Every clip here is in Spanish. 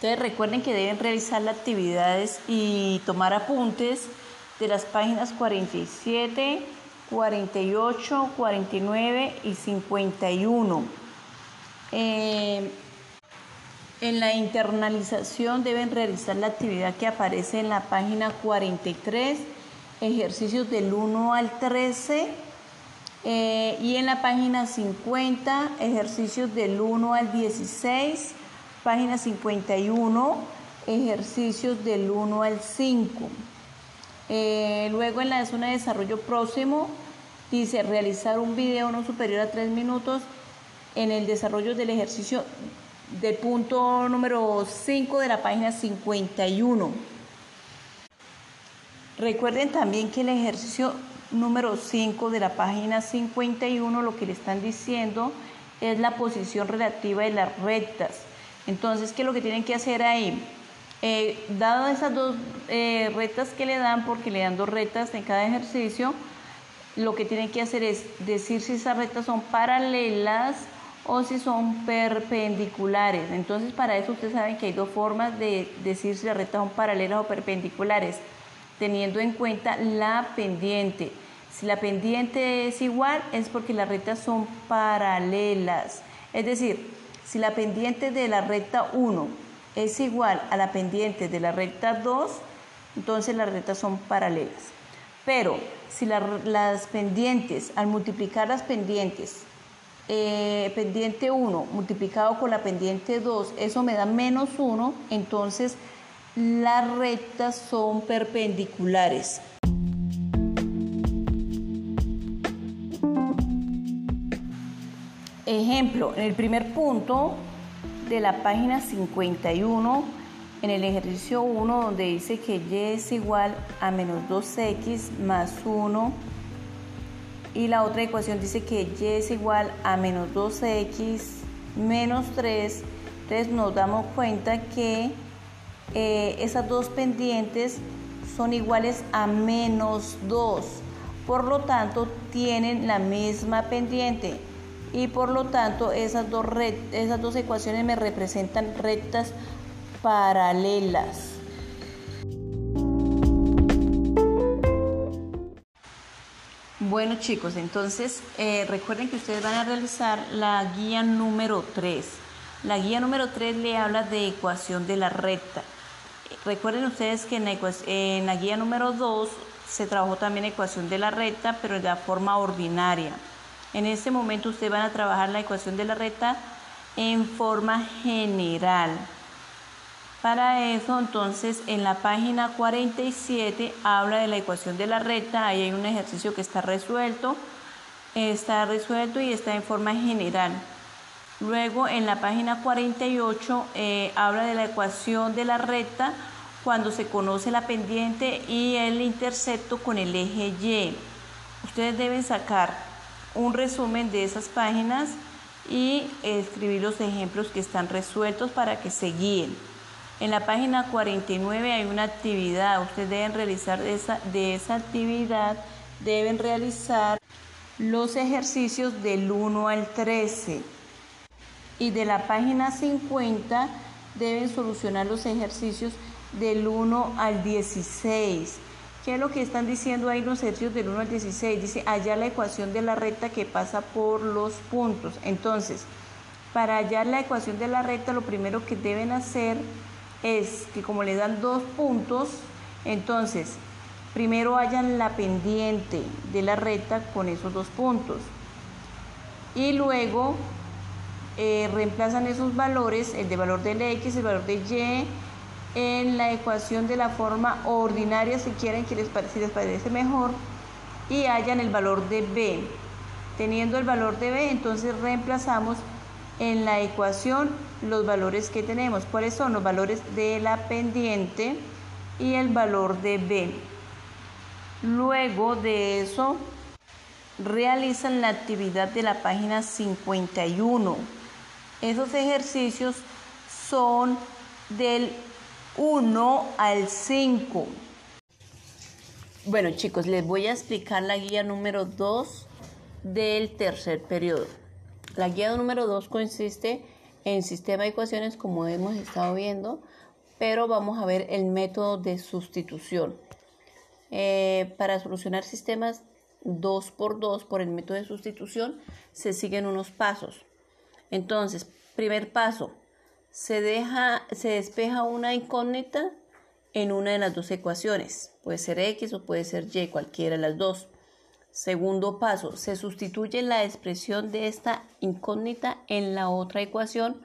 Entonces recuerden que deben realizar las actividades y tomar apuntes de las páginas 47, 48, 49 y 51. Eh, en la internalización deben realizar la actividad que aparece en la página 43, ejercicios del 1 al 13, eh, y en la página 50, ejercicios del 1 al 16, página 51, ejercicios del 1 al 5. Eh, luego en la zona de desarrollo próximo dice realizar un video no superior a 3 minutos en el desarrollo del ejercicio del punto número 5 de la página 51. Recuerden también que el ejercicio número 5 de la página 51 lo que le están diciendo es la posición relativa de las rectas. Entonces, ¿qué es lo que tienen que hacer ahí? Eh, dado esas dos eh, rectas que le dan, porque le dan dos rectas en cada ejercicio, lo que tienen que hacer es decir si esas rectas son paralelas o si son perpendiculares. Entonces, para eso ustedes saben que hay dos formas de decir si las rectas son paralelas o perpendiculares, teniendo en cuenta la pendiente. Si la pendiente es igual, es porque las rectas son paralelas. Es decir, si la pendiente de la recta 1 es igual a la pendiente de la recta 2, entonces las rectas son paralelas. Pero si las pendientes, al multiplicar las pendientes eh, pendiente 1 multiplicado con la pendiente 2, eso me da menos 1, entonces las rectas son perpendiculares. Ejemplo, en el primer punto de la página 51, en el ejercicio 1, donde dice que y es igual a menos 2x más 1 y la otra ecuación dice que y es igual a menos 2x menos 3. Entonces nos damos cuenta que eh, esas dos pendientes son iguales a menos 2. Por lo tanto, tienen la misma pendiente. Y por lo tanto, esas dos, esas dos ecuaciones me representan rectas paralelas. Bueno chicos, entonces eh, recuerden que ustedes van a realizar la guía número 3. La guía número 3 le habla de ecuación de la recta. Recuerden ustedes que en la, guía número 2 se trabajó también ecuación de la recta, pero de la forma ordinaria. En este momento ustedes van a trabajar la ecuación de la recta en forma general. Para eso, entonces, en la página 47 habla de la ecuación de la recta. Ahí hay un ejercicio que está resuelto. Está resuelto y está en forma general. Luego, en la página 48 eh, habla de la ecuación de la recta cuando se conoce la pendiente y el intercepto con el eje Y. Ustedes deben sacar un resumen de esas páginas y escribir los ejemplos que están resueltos para que se guíen. En la página 49 hay una actividad, ustedes deben realizar esa, de esa actividad, deben realizar los ejercicios del 1 al 13 y de la página 50 deben solucionar los ejercicios del 1 al 16. ¿Qué es lo que están diciendo ahí los ejercicios del 1 al 16? Dice, allá la ecuación de la recta que pasa por los puntos. Entonces, para hallar la ecuación de la recta, lo primero que deben hacer es que como le dan dos puntos, entonces primero hayan la pendiente de la recta con esos dos puntos y luego eh, reemplazan esos valores, el de valor del x, el valor de y, en la ecuación de la forma ordinaria si quieren que les, si les parece mejor y hallan el valor de b. Teniendo el valor de b, entonces reemplazamos en la ecuación los valores que tenemos. ¿Cuáles son los valores de la pendiente y el valor de B? Luego de eso, realizan la actividad de la página 51. Esos ejercicios son del 1 al 5. Bueno chicos, les voy a explicar la guía número 2 del tercer periodo. La guía número 2 consiste en sistema de ecuaciones como hemos estado viendo, pero vamos a ver el método de sustitución. Eh, para solucionar sistemas 2 por 2 por el método de sustitución se siguen unos pasos. Entonces, primer paso, se, deja, se despeja una incógnita en una de las dos ecuaciones. Puede ser X o puede ser Y, cualquiera de las dos. Segundo paso, se sustituye la expresión de esta incógnita en la otra ecuación,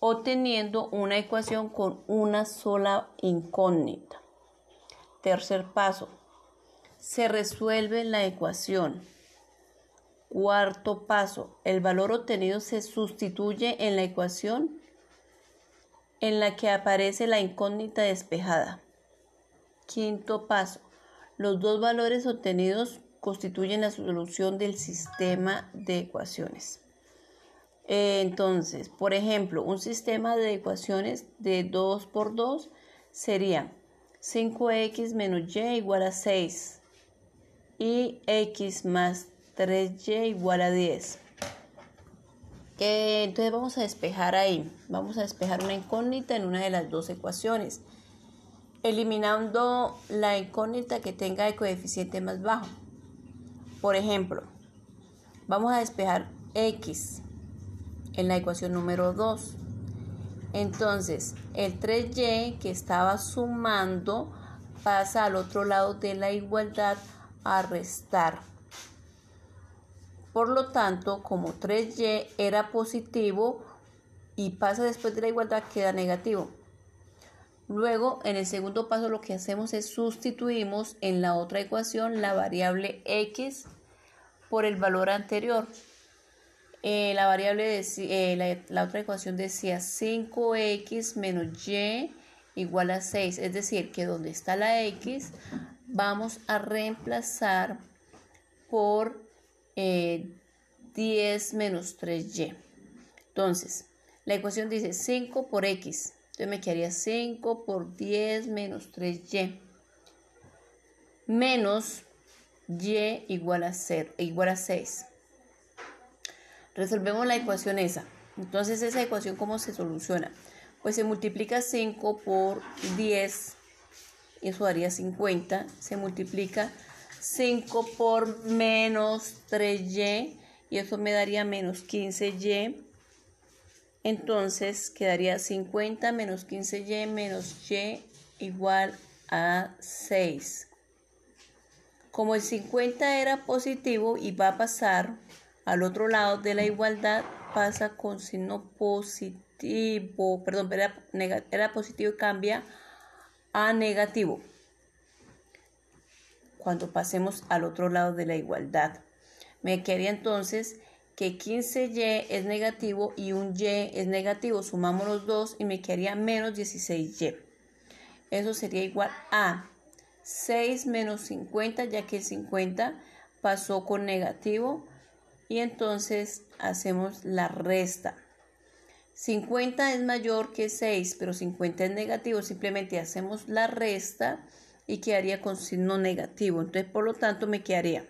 obteniendo una ecuación con una sola incógnita. Tercer paso, se resuelve la ecuación. Cuarto paso, el valor obtenido se sustituye en la ecuación en la que aparece la incógnita despejada. Quinto paso, los dos valores obtenidos constituyen la solución del sistema de ecuaciones. Entonces, por ejemplo, un sistema de ecuaciones de 2 por 2 sería 5x menos y igual a 6 y x más 3y igual a 10. Entonces vamos a despejar ahí, vamos a despejar una incógnita en una de las dos ecuaciones, eliminando la incógnita que tenga el coeficiente más bajo. Por ejemplo, vamos a despejar x en la ecuación número 2. Entonces, el 3y que estaba sumando pasa al otro lado de la igualdad a restar. Por lo tanto, como 3y era positivo y pasa después de la igualdad, queda negativo. Luego, en el segundo paso, lo que hacemos es sustituimos en la otra ecuación la variable x por el valor anterior. Eh, la variable, eh, la, otra ecuación decía 5x menos y igual a 6, es decir, que donde está la x vamos a reemplazar por 10 eh, menos 3y. Entonces, la ecuación dice 5 por x, entonces me quedaría 5 por 10 menos 3y menos y igual a, igual a 6. Resolvemos la ecuación esa. Entonces, esa ecuación, ¿cómo se soluciona? Pues se multiplica 5 por 10, eso daría 50. Se multiplica 5 por menos 3y, y eso me daría menos 15y. Entonces quedaría 50 menos 15y menos y igual a 6. Como el 50 era positivo y va a pasar al otro lado de la igualdad pasa con signo positivo, perdón, era, positivo y cambia a negativo. Cuando pasemos al otro lado de la igualdad. Me quedaría entonces que 15y es negativo y un y es negativo. Sumamos los dos y me quedaría menos 16y. Eso sería igual a 6 menos 50, ya que el 50 pasó con negativo y entonces hacemos la resta. 50 es mayor que 6, pero 50 es negativo, simplemente hacemos la resta y quedaría con signo negativo. Entonces, por lo tanto, me quedaría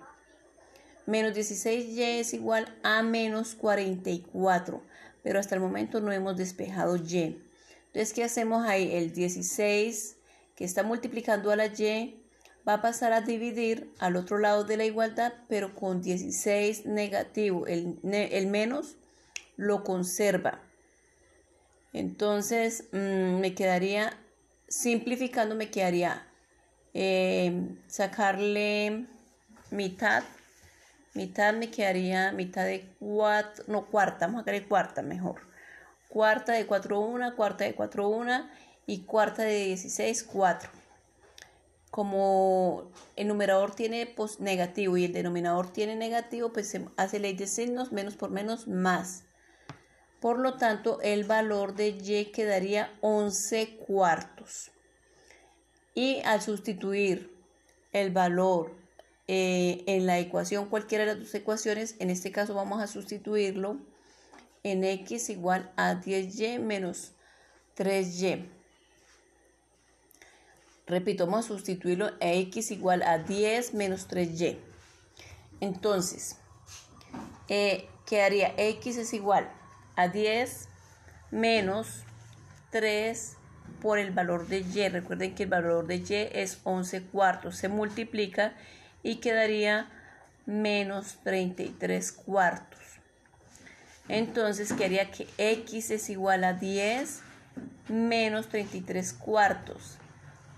menos 16y es igual a menos 44, pero hasta el momento no hemos despejado y. Entonces, ¿qué hacemos ahí? El 16 que está multiplicando a la y va a pasar a dividir al otro lado de la igualdad, pero con 16 negativo. El, menos lo conserva. Entonces, mm, me quedaría, simplificando, me quedaría eh, sacarle mitad. Mitad me quedaría mitad de cuatro, no cuarta, vamos a querer cuarta mejor. Cuarta de 4, 1, cuarta de 4, 1 y cuarta de 16, 4 como el numerador tiene negativo y el denominador tiene negativo, pues se hace ley de signos, menos por menos, más. Por lo tanto, el valor de y quedaría 11 cuartos. Y al sustituir el valor eh, en la ecuación, cualquiera de las dos ecuaciones, en este caso vamos a sustituirlo en x igual a 10y menos 3y. Repito, vamos a sustituirlo a x igual a 10 menos 3y. Entonces, eh, quedaría x es igual a 10 menos 3 por el valor de y. Recuerden que el valor de y es 11 cuartos. Se multiplica y quedaría menos 33 cuartos. Entonces quedaría que x es igual a 10 menos 33 cuartos.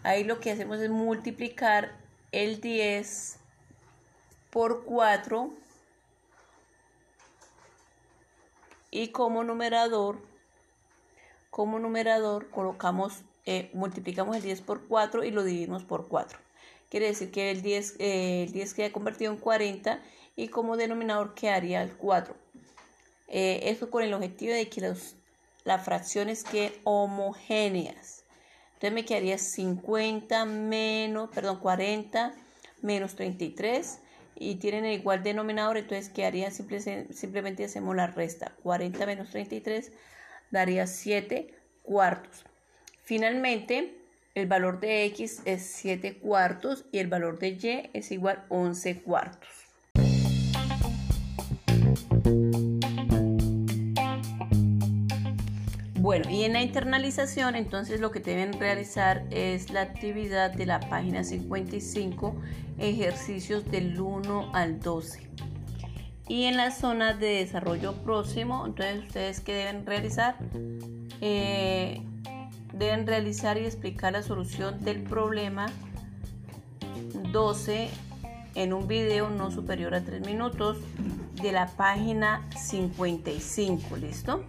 Ahí lo que hacemos es multiplicar el 10 por 4 y como numerador como numerador colocamos eh, multiplicamos el 10 por 4 y lo dividimos por 4 quiere decir que el 10, eh, el 10 queda convertido en 40 y como denominador quedaría el 4 eh, esto con el objetivo de que los, las fracciones queden homogéneas entonces me quedaría 50 menos perdón 40 menos 33 y tienen el igual denominador, entonces quedaría simple, simplemente hacemos la resta. 40 menos 33 daría 7 cuartos. Finalmente, el valor de x es 7 cuartos y el valor de y es igual a 11 cuartos. Bueno, y en la internalización, entonces lo que deben realizar es la actividad de la página 55, ejercicios del 1 al 12. Y en la zona de desarrollo próximo, entonces ustedes que deben realizar, eh, deben realizar y explicar la solución del problema 12 en un video no superior a 3 minutos de la página 55, ¿listo?